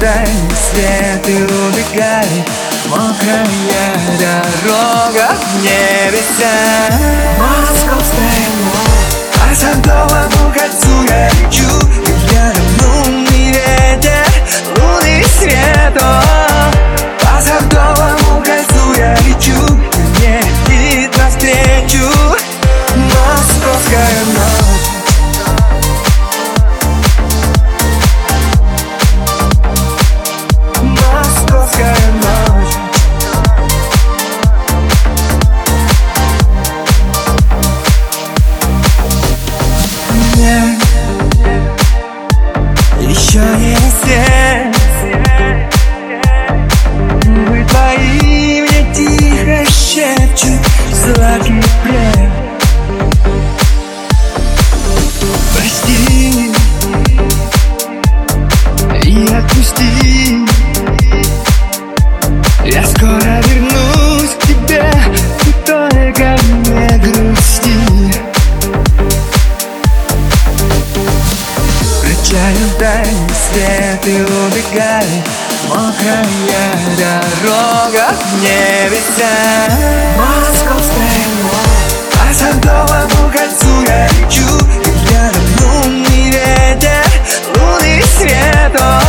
Дальний свет и убегай. Мокрая дорога в небеса ночь the ты убегай Мокрая дорога в небе Москва, Стэнли, Азадова, Бугату, я лечу Я люблю не ветер, луны светом